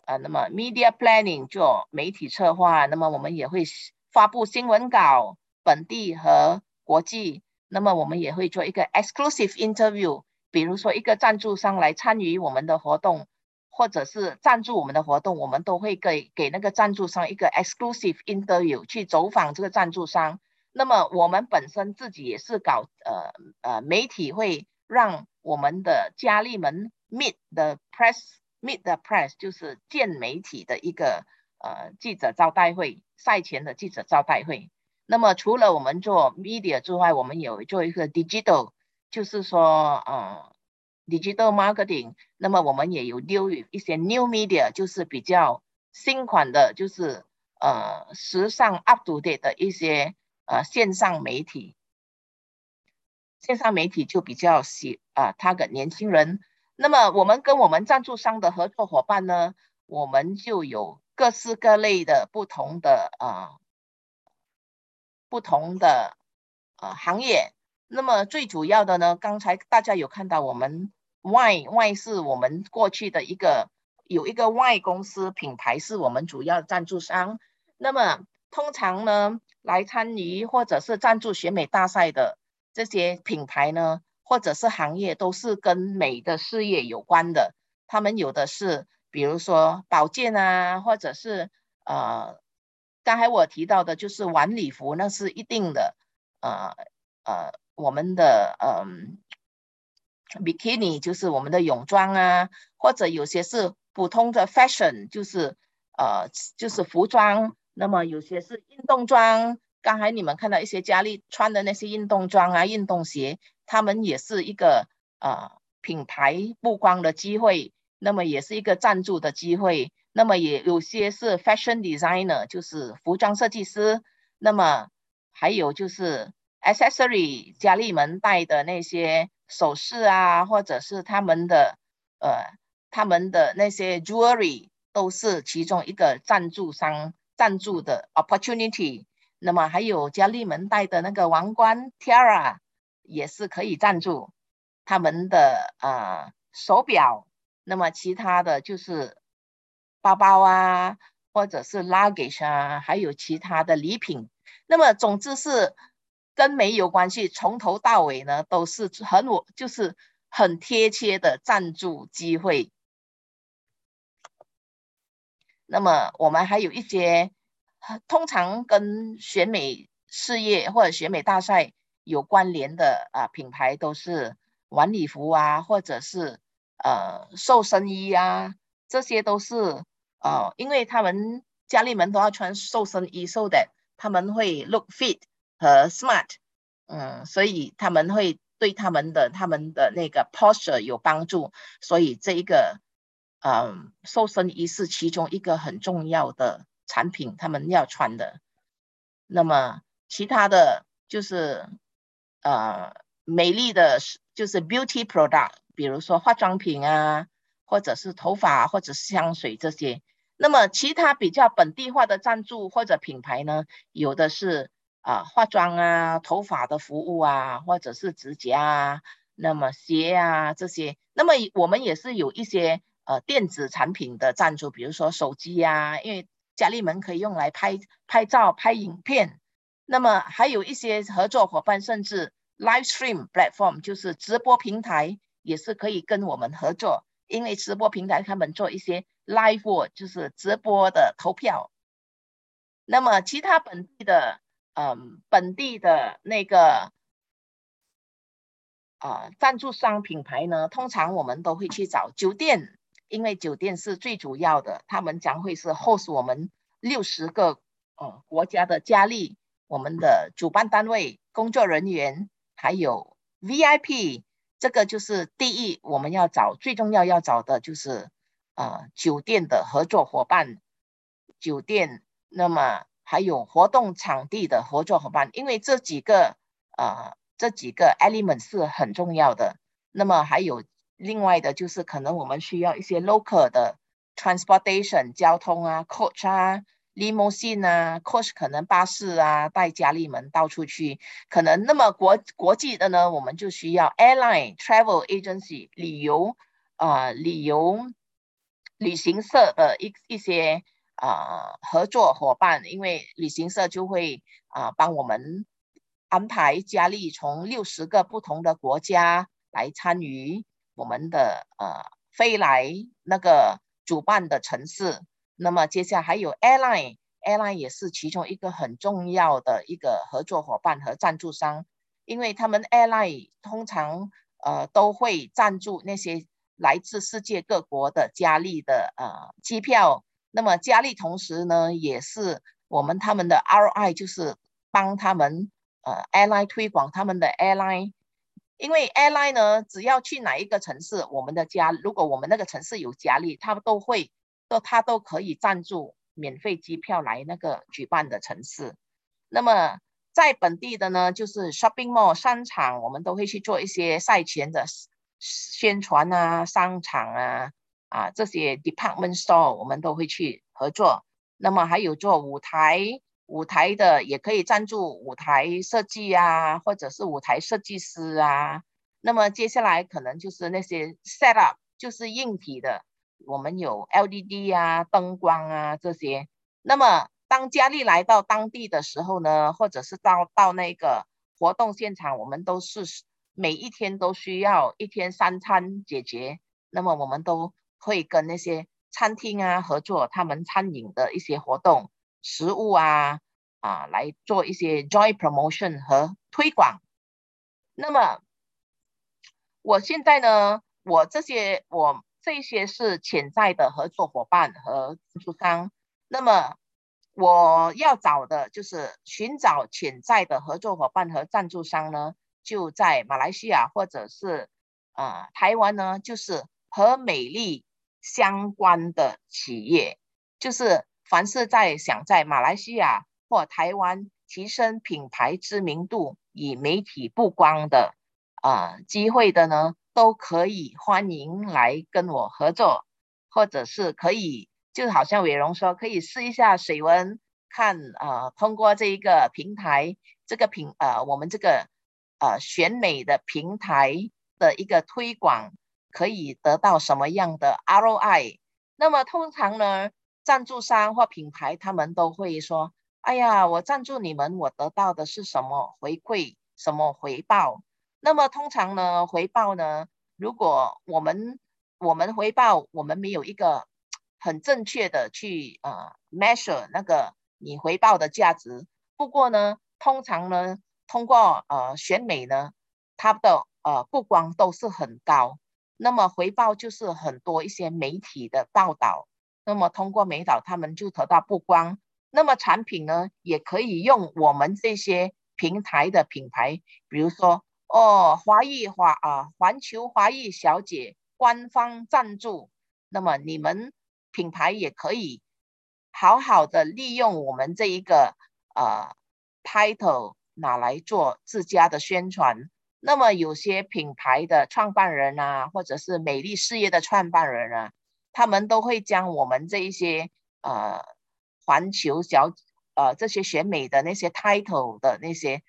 啊，那么 media planning 做媒体策划，那么我们也会发布新闻稿，本地和国际，那么我们也会做一个 exclusive interview，比如说一个赞助商来参与我们的活动，或者是赞助我们的活动，我们都会给给那个赞助商一个 exclusive interview 去走访这个赞助商。那么我们本身自己也是搞呃呃媒体，会让我们的佳丽们 meet the press，meet the press 就是见媒体的一个呃记者招待会，赛前的记者招待会。那么除了我们做 media 之外，我们有做一个 digital，就是说呃 digital marketing。那么我们也有丢一些 new media，就是比较新款的，就是呃时尚 up to date 的一些呃线上媒体。线上媒体就比较喜啊，他、的年轻人。那么我们跟我们赞助商的合作伙伴呢，我们就有各式各类的不同的啊、呃，不同的呃行业。那么最主要的呢，刚才大家有看到我们 Y，Y 是我们过去的一个有一个 Y 公司品牌是我们主要赞助商。那么通常呢，来参与或者是赞助选美大赛的。这些品牌呢，或者是行业，都是跟美的事业有关的。他们有的是，比如说保健啊，或者是呃，刚才我提到的，就是晚礼服，那是一定的。呃呃，我们的呃，bikini 就是我们的泳装啊，或者有些是普通的 fashion，就是呃，就是服装。那么有些是运动装。刚才你们看到一些佳丽穿的那些运动装啊、运动鞋，他们也是一个呃品牌曝光的机会，那么也是一个赞助的机会。那么也有些是 fashion designer，就是服装设计师。那么还有就是 accessory，佳丽们戴的那些首饰啊，或者是他们的呃他们的那些 jewelry，都是其中一个赞助商赞助的 opportunity。那么还有佳丽们戴的那个王冠 Tiara 也是可以赞助他们的呃手表。那么其他的就是包包啊，或者是 luggage 啊，还有其他的礼品。那么总之是跟美有关系，从头到尾呢都是很我就是很贴切的赞助机会。那么我们还有一些。通常跟选美事业或者选美大赛有关联的啊品牌都是晚礼服啊，或者是呃瘦身衣啊，这些都是呃，因为他们佳丽们都要穿瘦身衣，so that 他们会 look fit 和 smart，嗯，所以他们会对他们的他们的那个 posture 有帮助，所以这一个嗯瘦身衣是其中一个很重要的。产品他们要穿的，那么其他的就是呃美丽的，就是 beauty product，比如说化妆品啊，或者是头发，或者是香水这些。那么其他比较本地化的赞助或者品牌呢，有的是啊、化妆啊、头发的服务啊，或者是指甲啊，那么鞋啊这些。那么我们也是有一些呃电子产品的赞助，比如说手机呀、啊，因为。佳丽们可以用来拍拍照、拍影片，那么还有一些合作伙伴，甚至 live stream platform 就是直播平台，也是可以跟我们合作。因为直播平台他们做一些 live，就是直播的投票。那么其他本地的，嗯，本地的那个啊赞助商品牌呢，通常我们都会去找酒店。因为酒店是最主要的，他们将会是 host 我们六十个呃国家的佳丽，我们的主办单位、工作人员，还有 VIP，这个就是第一我们要找最重要要找的就是呃酒店的合作伙伴，酒店，那么还有活动场地的合作伙伴，因为这几个呃这几个 element 是很重要的，那么还有。另外的就是可能我们需要一些 local 的 transportation 交通啊，coach 啊，limousine 啊，coach 可能巴士啊，带佳丽们到处去。可能那么国国际的呢，我们就需要 airline travel agency 旅游啊、旅游旅行社的一一些啊、合作伙伴，因为旅行社就会啊、帮我们安排佳丽从六十个不同的国家来参与。我们的呃飞来那个主办的城市，那么接下来还有 airline，airline 也是其中一个很重要的一个合作伙伴和赞助商，因为他们 airline 通常呃都会赞助那些来自世界各国的佳丽的呃机票，那么佳丽同时呢，也是我们他们的 ROI，就是帮他们呃 airline 推广他们的 airline。因为 airline 呢，只要去哪一个城市，我们的家，如果我们那个城市有佳丽，他都会都他都可以赞助免费机票来那个举办的城市。那么在本地的呢，就是 shopping mall 商场，我们都会去做一些赛前的宣传啊，商场啊啊这些 department store 我们都会去合作。那么还有做舞台。舞台的也可以赞助舞台设计啊，或者是舞台设计师啊。那么接下来可能就是那些 set up，就是硬体的，我们有 LED 啊、灯光啊这些。那么当佳丽来到当地的时候呢，或者是到到那个活动现场，我们都是每一天都需要一天三餐解决。那么我们都会跟那些餐厅啊合作，他们餐饮的一些活动。食物啊啊，来做一些 joint promotion 和推广。那么我现在呢，我这些我这些是潜在的合作伙伴和赞助商。那么我要找的就是寻找潜在的合作伙伴和赞助商呢，就在马来西亚或者是啊、台湾呢，就是和美丽相关的企业，就是。凡是在想在马来西亚或台湾提升品牌知名度与媒体曝光的啊、机会的呢，都可以欢迎来跟我合作，或者是可以，就好像伟荣说，可以试一下水温，看啊、通过这一个平台，这个平呃我们这个呃选美的平台的一个推广，可以得到什么样的 ROI？那么通常呢，赞助商或品牌，他们都会说：“哎呀，我赞助你们，我得到的是什么回馈，什么回报？”那么通常呢，回报呢，如果我们我们回报，我们没有一个很正确的去呃 measure 那个你回报的价值。不过呢，通常呢，通过呃选美呢，它的呃曝光都是很高，那么回报就是很多一些媒体的报道。那么通过美导，他们就得到曝光。那么产品呢，也可以用我们这些平台的品牌，比如说哦，华裔华啊，环球华裔小姐官方赞助。那么你们品牌也可以好好的利用我们这一个呃 title 拿来做自家的宣传。那么有些品牌的创办人啊，或者是美丽事业的创办人啊。他们都会将我们这一些呃环球小呃这些选美的那些 title 的那些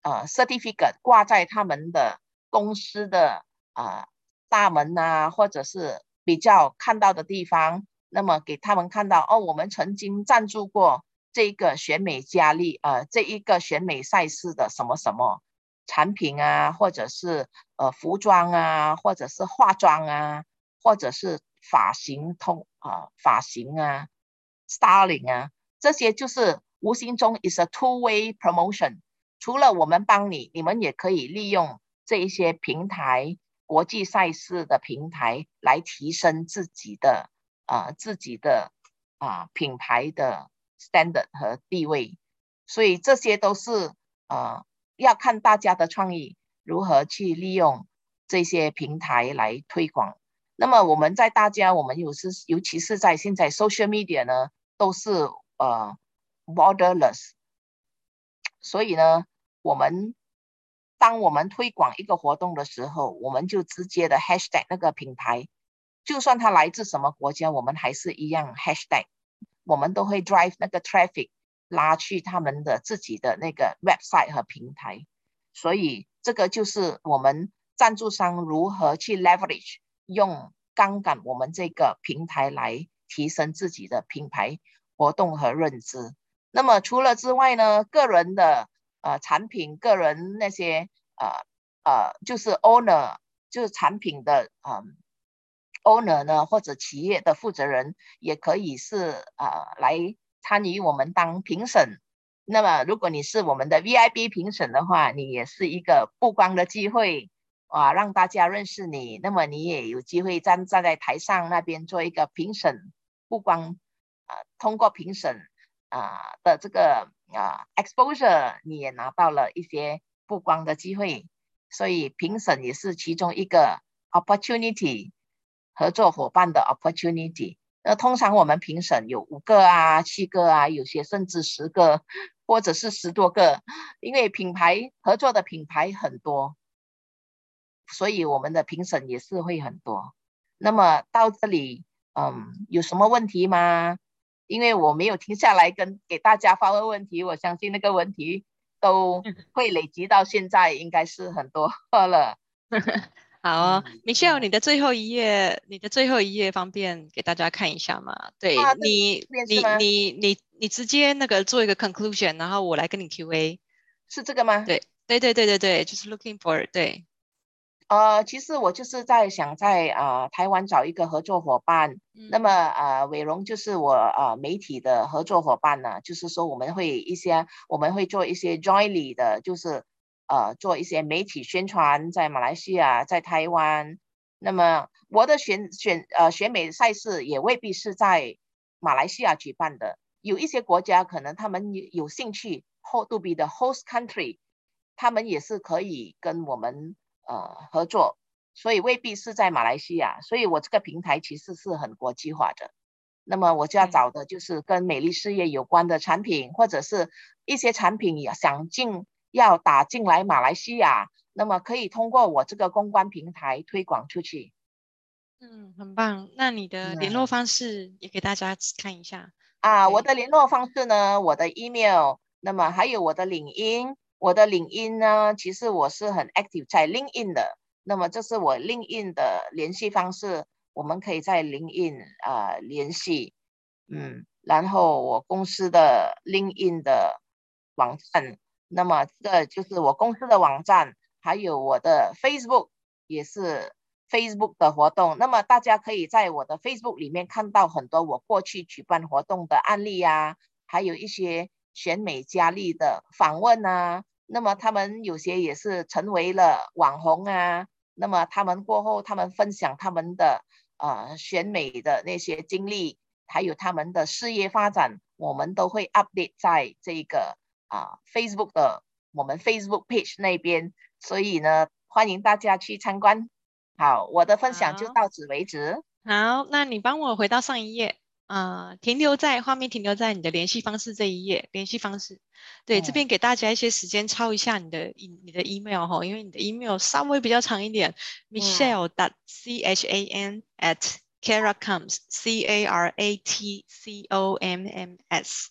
呃 certificate 挂在他们的公司的啊、呃、大门啊，或者是比较看到的地方，那么给他们看到哦，我们曾经赞助过这个选美佳丽呃这一个选美赛事的什么什么产品啊，或者是呃服装啊，或者是化妆啊，或者是。发型通啊，发型啊，styling 啊，这些就是无形中 is a two-way promotion。除了我们帮你，你们也可以利用这一些平台、国际赛事的平台来提升自己的啊自己的啊品牌的 standard 和地位。所以这些都是啊要看大家的创意如何去利用这些平台来推广。那么我们在大家，我们有时尤其是在现在 social media 呢，都是呃 borderless，所以呢，我们当我们推广一个活动的时候，我们就直接的 hashtag 那个品牌，就算它来自什么国家，我们还是一样 hashtag，我们都会 drive 那个 traffic 拉去他们的自己的那个 website 和平台，所以这个就是我们赞助商如何去 leverage。用杠杆我们这个平台来提升自己的品牌活动和认知。那么除了之外呢，个人的呃产品，个人那些呃呃就是 owner，就是产品的呃 owner 呢，或者企业的负责人也可以是呃来参与我们当评审。那么如果你是我们的 VIP 评审的话，你也是一个曝光的机会。啊，让大家认识你，那么你也有机会站站在台上那边做一个评审，不光啊通过评审啊的这个啊 exposure，你也拿到了一些曝光的机会，所以评审也是其中一个 opportunity，合作伙伴的 opportunity。那通常我们评审有五个啊、七个啊，有些甚至十个，或者是十多个，因为品牌合作的品牌很多，所以我们的评审也是会很多。那么到这里，嗯，有什么问题吗？因为我没有停下来跟给大家发问问题，我相信那个问题都会累积到现在，应该是很多 [laughs] 了。[laughs] 好、哦嗯、Michelle，你的最后一页，你的最后一页方便给大家看一下吗？对，啊、你，你，你，你，你直接那个做一个 conclusion，然后我来跟你 Q&A，是这个吗？对，对，对，对，对，对，就是 looking for，对。呃，其实我就是在想在啊、呃、台湾找一个合作伙伴，嗯、那么呃伟荣就是我呃媒体的合作伙伴呢，就是说我们会一些我们会做一些 jointly 的，就是。呃，做一些媒体宣传，在马来西亚，在台湾。那么我的选选呃选美赛事也未必是在马来西亚举办的，有一些国家可能他们有有兴趣，hold to be the host country，他们也是可以跟我们呃合作，所以未必是在马来西亚。所以我这个平台其实是很国际化的。那么我就要找的就是跟美丽事业有关的产品，或者是一些产品也想进。要打进来马来西亚，那么可以通过我这个公关平台推广出去。嗯，很棒。那你的联络方式也给大家看一下。啊，我的联络方式呢，我的 email，那么还有我的领英，我的领英呢，其实我是很 active 在 l i n k i n 的。那么这是我 l i n k i n 的联系方式，我们可以在 l i n k i n 啊、呃、联系。嗯，然后我公司的 l i n k i n 的网站。那么这就是我公司的网站，还有我的 Facebook 也是 Facebook 的活动。那么大家可以在我的 Facebook 里面看到很多我过去举办活动的案例啊，还有一些选美佳丽的访问啊。那么他们有些也是成为了网红啊。那么他们过后，他们分享他们的呃选美的那些经历，还有他们的事业发展，我们都会 update 在这个。啊，Facebook 的我们 Facebook page 那边，所以呢，欢迎大家去参观。好，我的分享就到此为止。好，那你帮我回到上一页，啊、呃，停留在画面，停留在你的联系方式这一页，联系方式。对，嗯、这边给大家一些时间抄一下你的你的 email 哈，因为你的 email 稍微比较长一点、嗯、，Michelle dot C H A N at Caratcoms C A R A T C O M M S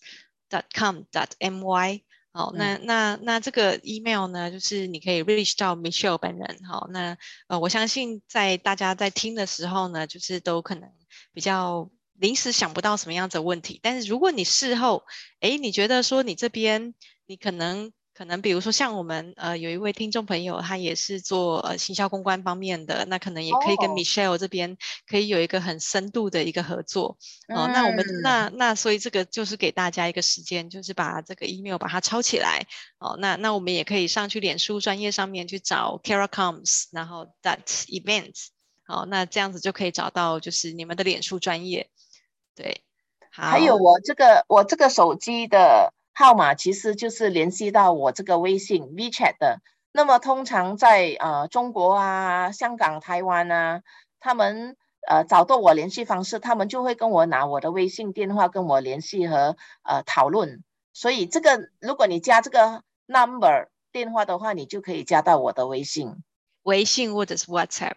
dot com dot M Y。好，那那那这个 email 呢，就是你可以 reach 到 Michelle 本人。好，那呃，我相信在大家在听的时候呢，就是都可能比较临时想不到什么样子的问题，但是如果你事后，诶，你觉得说你这边你可能。可能比如说像我们呃有一位听众朋友，他也是做呃行销公关方面的，那可能也可以跟 Michelle 这边可以有一个很深度的一个合作哦、呃。那我们那那所以这个就是给大家一个时间，就是把这个 email 把它抄起来哦。那那我们也可以上去脸书专业上面去找 Caratcoms，然后 that event，好，那这样子就可以找到就是你们的脸书专页。对，好。还有我这个我这个手机的。号码其实就是联系到我这个微信 WeChat 的。那么通常在呃中国啊、香港、台湾啊，他们呃找到我联系方式，他们就会跟我拿我的微信电话跟我联系和呃讨论。所以这个如果你加这个 number 电话的话，你就可以加到我的微信，微信或者是 WhatsApp。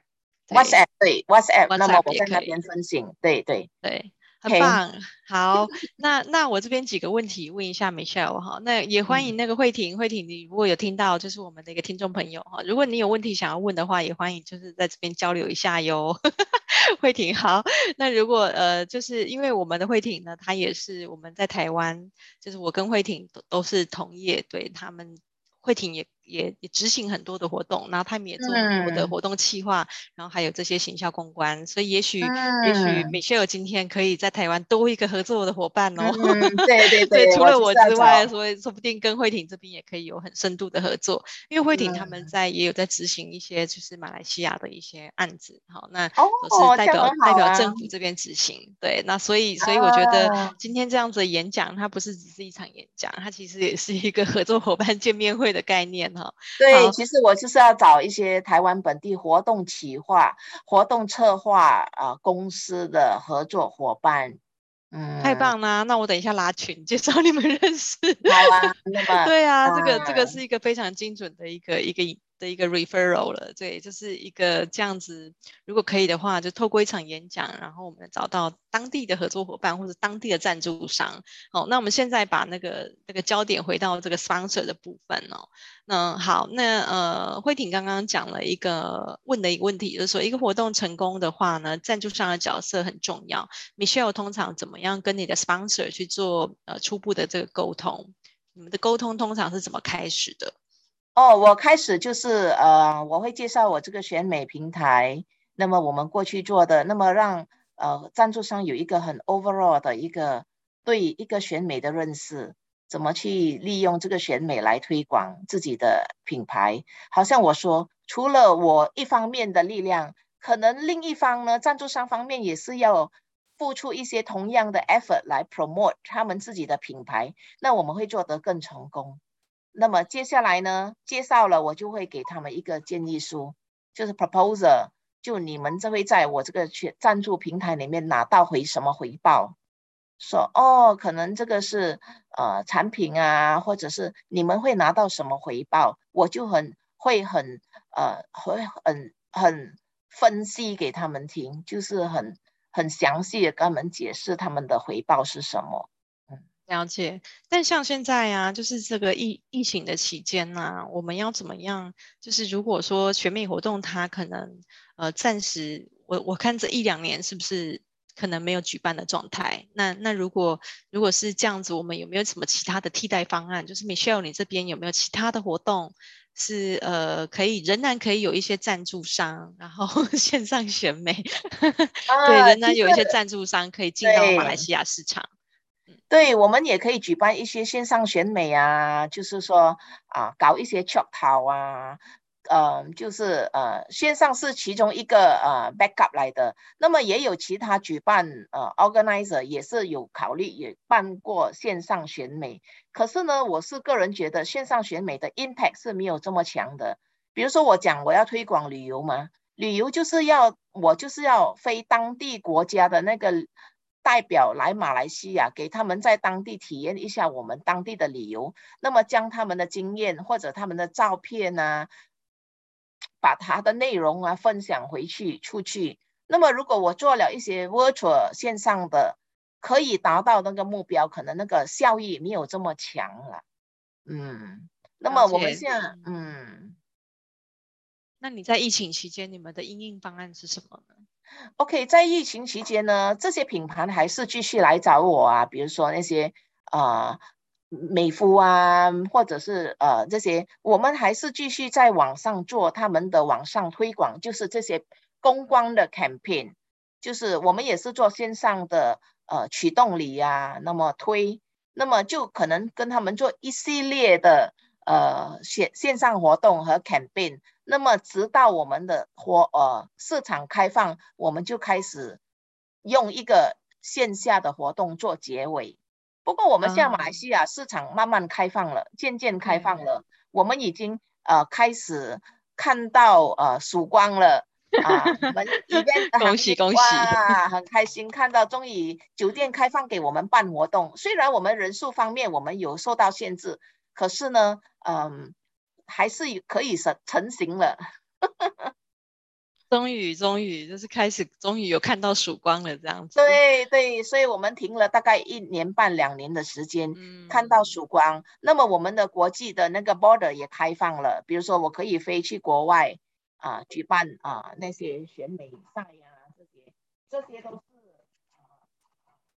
WhatsApp 对 WhatsApp，那么我在那边分享，对对对。很棒好，那那我这边几个问题问一下 Michelle 哈，那也欢迎那个慧婷，嗯、慧婷你如果有听到，就是我们的一个听众朋友哈，如果你有问题想要问的话，也欢迎就是在这边交流一下哟。[laughs] 慧婷好，那如果呃就是因为我们的慧婷呢，她也是我们在台湾，就是我跟慧婷都都是同业，对他们慧婷也也也执行很多的活动，然后他们也做很多的活动企划，嗯、然后还有这些行销公关，所以也许、嗯、也许 Michelle 今天可以在台湾多一个合作的伙伴哦。嗯、对对对，对，除了我之外，所以说不定跟慧婷这边也可以有很深度的合作，因为慧婷他们在、嗯、也有在执行一些就是马来西亚的一些案子，好，那都是代表、哦啊、代表政府这边执行，对，那所以所以我觉得今天这样子的演讲，它不是只是一场演讲，它其实也是一个合作伙伴见面会的概念。对，其实我就是要找一些台湾本地活动企划、活动策划啊、呃、公司的合作伙伴。嗯，太棒啦，那我等一下拉群介绍你们认识。好啊，那 [laughs] 么对啊，这个这个是一个非常精准的一个一个。的一个 referral 了，对，就是一个这样子。如果可以的话，就透过一场演讲，然后我们找到当地的合作伙伴或者当地的赞助商。好，那我们现在把那个那个焦点回到这个 sponsor 的部分哦。那好，那呃，慧婷刚刚讲了一个问的一个问题，就是说一个活动成功的话呢，赞助商的角色很重要。Michelle 通常怎么样跟你的 sponsor 去做呃初步的这个沟通？你们的沟通通常是怎么开始的？哦，我开始就是呃，我会介绍我这个选美平台，那么我们过去做的，那么让呃赞助商有一个很 overall 的一个对一个选美的认识，怎么去利用这个选美来推广自己的品牌。好像我说，除了我一方面的力量，可能另一方呢，赞助商方面也是要付出一些同样的 effort 来 promote 他们自己的品牌，那我们会做得更成功。那么接下来呢，介绍了我就会给他们一个建议书，就是 proposal，就你们这会在我这个去赞助平台里面拿到回什么回报？说哦，可能这个是呃产品啊，或者是你们会拿到什么回报？我就很会很呃会很很分析给他们听，就是很很详细的跟他们解释他们的回报是什么。了解，但像现在啊，就是这个疫疫情的期间呐、啊，我们要怎么样？就是如果说选美活动它可能呃暂时，我我看这一两年是不是可能没有举办的状态？那那如果如果是这样子，我们有没有什么其他的替代方案？就是 Michelle 你这边有没有其他的活动是呃可以仍然可以有一些赞助商，然后 [laughs] 线上选美，啊、对，仍然有一些赞助商可以进到马来西亚市场。对，我们也可以举办一些线上选美啊，就是说啊，搞一些 chop 淘啊，呃，就是呃，线上是其中一个呃 backup 来的。那么也有其他举办呃 organizer 也是有考虑也办过线上选美，可是呢，我是个人觉得线上选美的 impact 是没有这么强的。比如说我讲我要推广旅游嘛，旅游就是要我就是要飞当地国家的那个。代表来马来西亚，给他们在当地体验一下我们当地的旅游，那么将他们的经验或者他们的照片啊，把他的内容啊分享回去出去。那么如果我做了一些 virtual 线上的，可以达到那个目标，可能那个效益没有这么强了。嗯，那么我们现在，嗯，那你在疫情期间，你们的应应方案是什么呢？OK，在疫情期间呢，这些品牌还是继续来找我啊，比如说那些呃美肤啊，或者是呃这些，我们还是继续在网上做他们的网上推广，就是这些公关的 campaign，就是我们也是做线上的呃驱动礼呀，那么推，那么就可能跟他们做一系列的呃线线上活动和 campaign。那么，直到我们的活呃市场开放，我们就开始用一个线下的活动做结尾。不过，我们现在马来西亚市场慢慢开放了，渐渐开放了，我们已经呃开始看到呃曙光了啊！我们里边 [laughs] 恭喜恭喜哇，很开心看到终于酒店开放给我们办活动。虽然我们人数方面我们有受到限制，可是呢，嗯。还是可以成成型了，[laughs] 终于终于就是开始，终于有看到曙光了这样子。对对，所以我们停了大概一年半两年的时间，嗯、看到曙光。那么我们的国际的那个 border 也开放了，比如说我可以飞去国外啊、呃，举办啊、呃、那些选美赛呀、啊，这些这些都是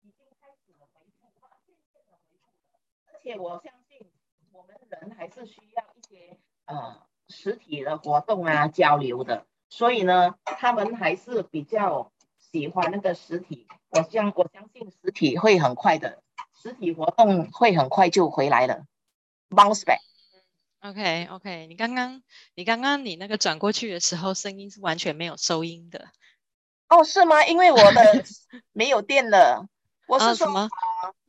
已经开始复，渐渐的恢复了。而且我相信我们人还是需要。呃实体的活动啊交流的，所以呢，他们还是比较喜欢那个实体。我相我相信实体会很快的，实体活动会很快就回来了，bounce back。OK OK，你刚刚你刚刚你那个转过去的时候，声音是完全没有收音的。哦，是吗？因为我的 [laughs] 没有电了。我是说，哦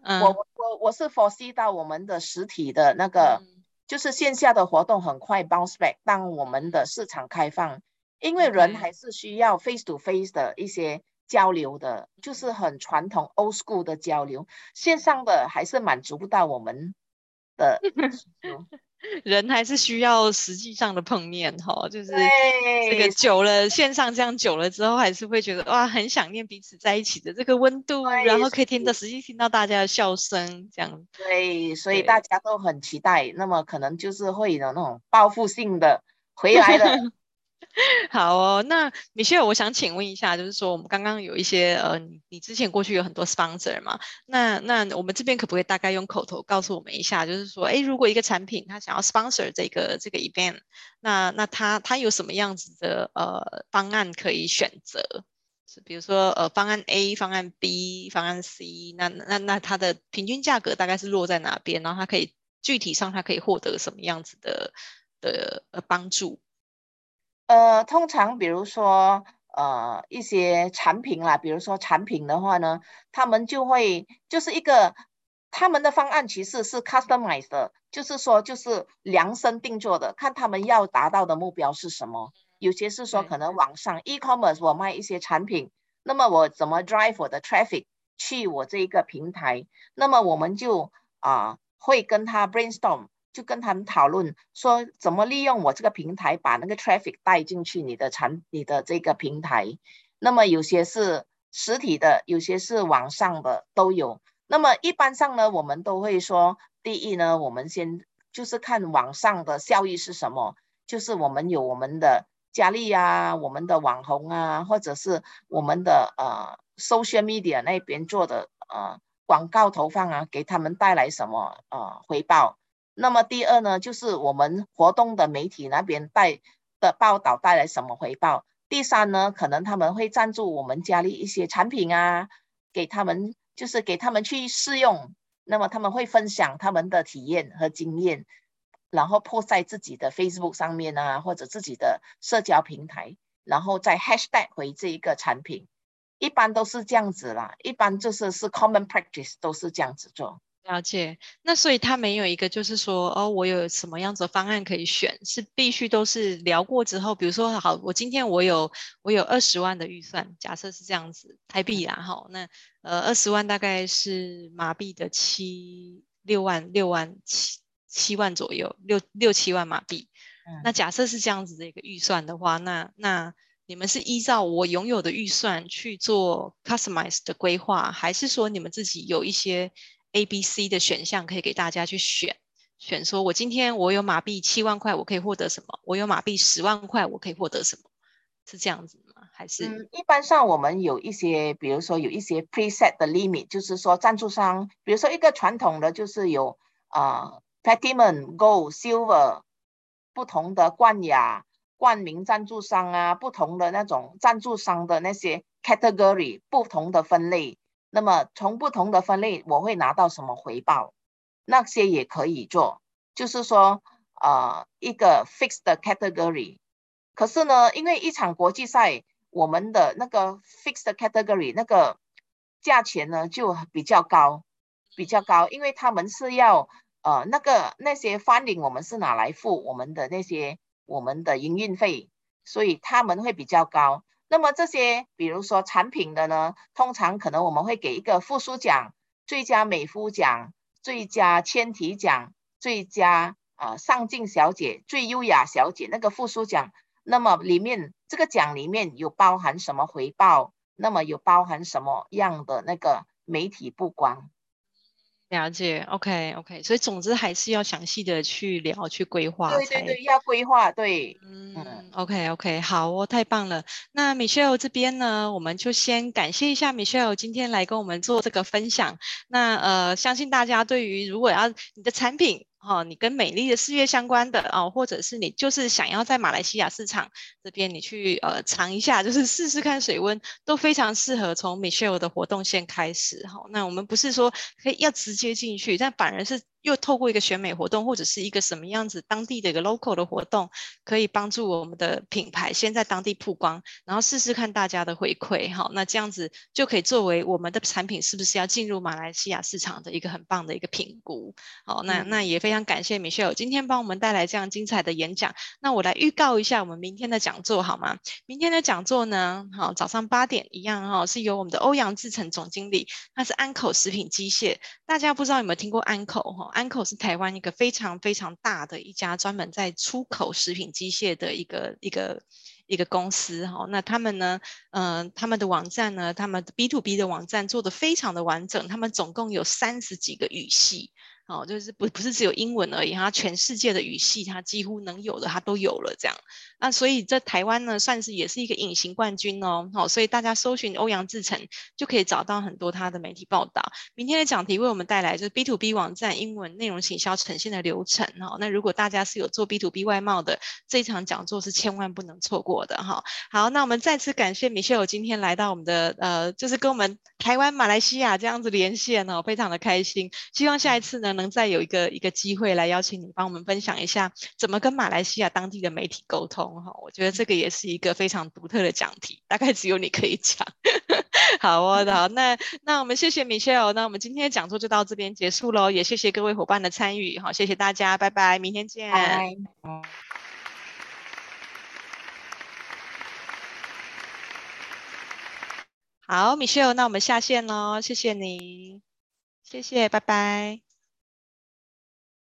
嗯、我我我是 foresee 到我们的实体的那个，嗯、就是线下的活动很快 bounce back。当我们的市场开放，因为人还是需要 face to face 的一些交流的，嗯、就是很传统 old school 的交流，线上的还是满足不到我们的。[laughs] 人还是需要实际上的碰面哈，就是这个久了线上这样久了之后，还是会觉得哇，很想念彼此在一起的这个温度，然后可以听到实际听到大家的笑声这样。对，所以大家都很期待，那么可能就是会有那种报复性的回来的。[laughs] 好哦，那米歇尔我想请问一下，就是说我们刚刚有一些呃，你之前过去有很多 sponsor 嘛？那那我们这边可不可以大概用口头告诉我们一下，就是说，哎，如果一个产品它想要 sponsor 这个这个 event，那那它它有什么样子的呃方案可以选择？是比如说呃方案 A、方案 B、方案 C，那那那它的平均价格大概是落在哪边？然后它可以具体上它可以获得什么样子的的呃帮助？呃，通常比如说，呃，一些产品啦，比如说产品的话呢，他们就会就是一个他们的方案其实是 customized 的，就是说就是量身定做的，看他们要达到的目标是什么。有些是说可能网上 e-commerce 我卖一些产品，那么我怎么 drive 我的 traffic 去我这一个平台，那么我们就啊、呃、会跟他 brainstorm。就跟他们讨论说，怎么利用我这个平台把那个 traffic 带进去你的产你的这个平台。那么有些是实体的，有些是网上的都有。那么一般上呢，我们都会说，第一呢，我们先就是看网上的效益是什么，就是我们有我们的佳丽啊，我们的网红啊，或者是我们的呃 social media 那边做的呃广告投放啊，给他们带来什么呃回报。那么第二呢，就是我们活动的媒体那边带的报道带来什么回报？第三呢，可能他们会赞助我们家里一些产品啊，给他们就是给他们去试用，那么他们会分享他们的体验和经验，然后 po 在自己的 Facebook 上面啊，或者自己的社交平台，然后再 hashtag 回这一个产品，一般都是这样子啦，一般就是是 common practice 都是这样子做。了解，那所以他没有一个，就是说，哦，我有什么样子的方案可以选，是必须都是聊过之后，比如说，好，我今天我有我有二十万的预算，假设是这样子，台币啦，好，那呃二十万大概是马币的七六万六万七七万左右，六六七万马币。嗯，那假设是这样子的一个预算的话，那那你们是依照我拥有的预算去做 customize 的规划，还是说你们自己有一些？A、B、C 的选项可以给大家去选，选说我今天我有马币七万块，我可以获得什么？我有马币十万块，我可以获得什么？是这样子吗？还是？嗯，一般上我们有一些，比如说有一些 preset 的 limit，就是说赞助商，比如说一个传统的就是有啊、呃、Platinum、Gold、Silver 不同的冠亚、冠名赞助商啊，不同的那种赞助商的那些 category 不同的分类。那么从不同的分类，我会拿到什么回报？那些也可以做，就是说，呃，一个 fixed category。可是呢，因为一场国际赛，我们的那个 fixed category 那个价钱呢就比较高，比较高，因为他们是要呃那个那些 funding，我们是拿来付我们的那些我们的营运费，所以他们会比较高。那么这些，比如说产品的呢，通常可能我们会给一个附属奖、最佳美肤奖、最佳纤体奖、最佳呃上镜小姐、最优雅小姐那个附属奖。那么里面这个奖里面有包含什么回报？那么有包含什么样的那个媒体曝光？了解，OK OK，所以总之还是要详细的去聊、去规划。对对对，要规划，对。嗯，OK OK，好哦，太棒了。那 Michelle 这边呢，我们就先感谢一下 Michelle 今天来跟我们做这个分享。那呃，相信大家对于如果要你的产品哦，你跟美丽的事业相关的哦，或者是你就是想要在马来西亚市场这边你去呃尝一下，就是试试看水温，都非常适合从 Michelle 的活动线开始。哈、那我们不是说可以要直接进去，但反而是。又透过一个选美活动，或者是一个什么样子当地的一个 local 的活动，可以帮助我们的品牌先在当地曝光，然后试试看大家的回馈，好，那这样子就可以作为我们的产品是不是要进入马来西亚市场的一个很棒的一个评估，好，那那也非常感谢 Michelle 今天帮我们带来这样精彩的演讲，那我来预告一下我们明天的讲座好吗？明天的讲座呢，好，早上八点一样哈，是由我们的欧阳志成总经理，他是安口食品机械，大家不知道有没有听过安口哈？安口是台湾一个非常非常大的一家专门在出口食品机械的一个一个一个公司哈，那他们呢，嗯、他们的网站呢，他们 B to B 的网站做得非常的完整，他们总共有三十几个语系。哦，就是不不是只有英文而已，它全世界的语系，它几乎能有的，它都有了这样。那所以在台湾呢，算是也是一个隐形冠军哦。好，所以大家搜寻欧阳志成，就可以找到很多他的媒体报道。明天的讲题为我们带来就是 B to B 网站英文内容行销呈现的流程。哈，那如果大家是有做 B to B 外贸的，这一场讲座是千万不能错过的哈。好，那我们再次感谢 Michelle 今天来到我们的呃，就是跟我们台湾、马来西亚这样子连线哦，非常的开心。希望下一次呢。能再有一个一个机会来邀请你帮我们分享一下怎么跟马来西亚当地的媒体沟通哈，我觉得这个也是一个非常独特的讲题，大概只有你可以讲。[laughs] 好哦，好，那那我们谢谢 Michelle，那我们今天的讲座就到这边结束喽，也谢谢各位伙伴的参与，好，谢谢大家，拜拜，明天见。拜拜。好，Michelle，那我们下线喽，谢谢你，谢谢，拜拜。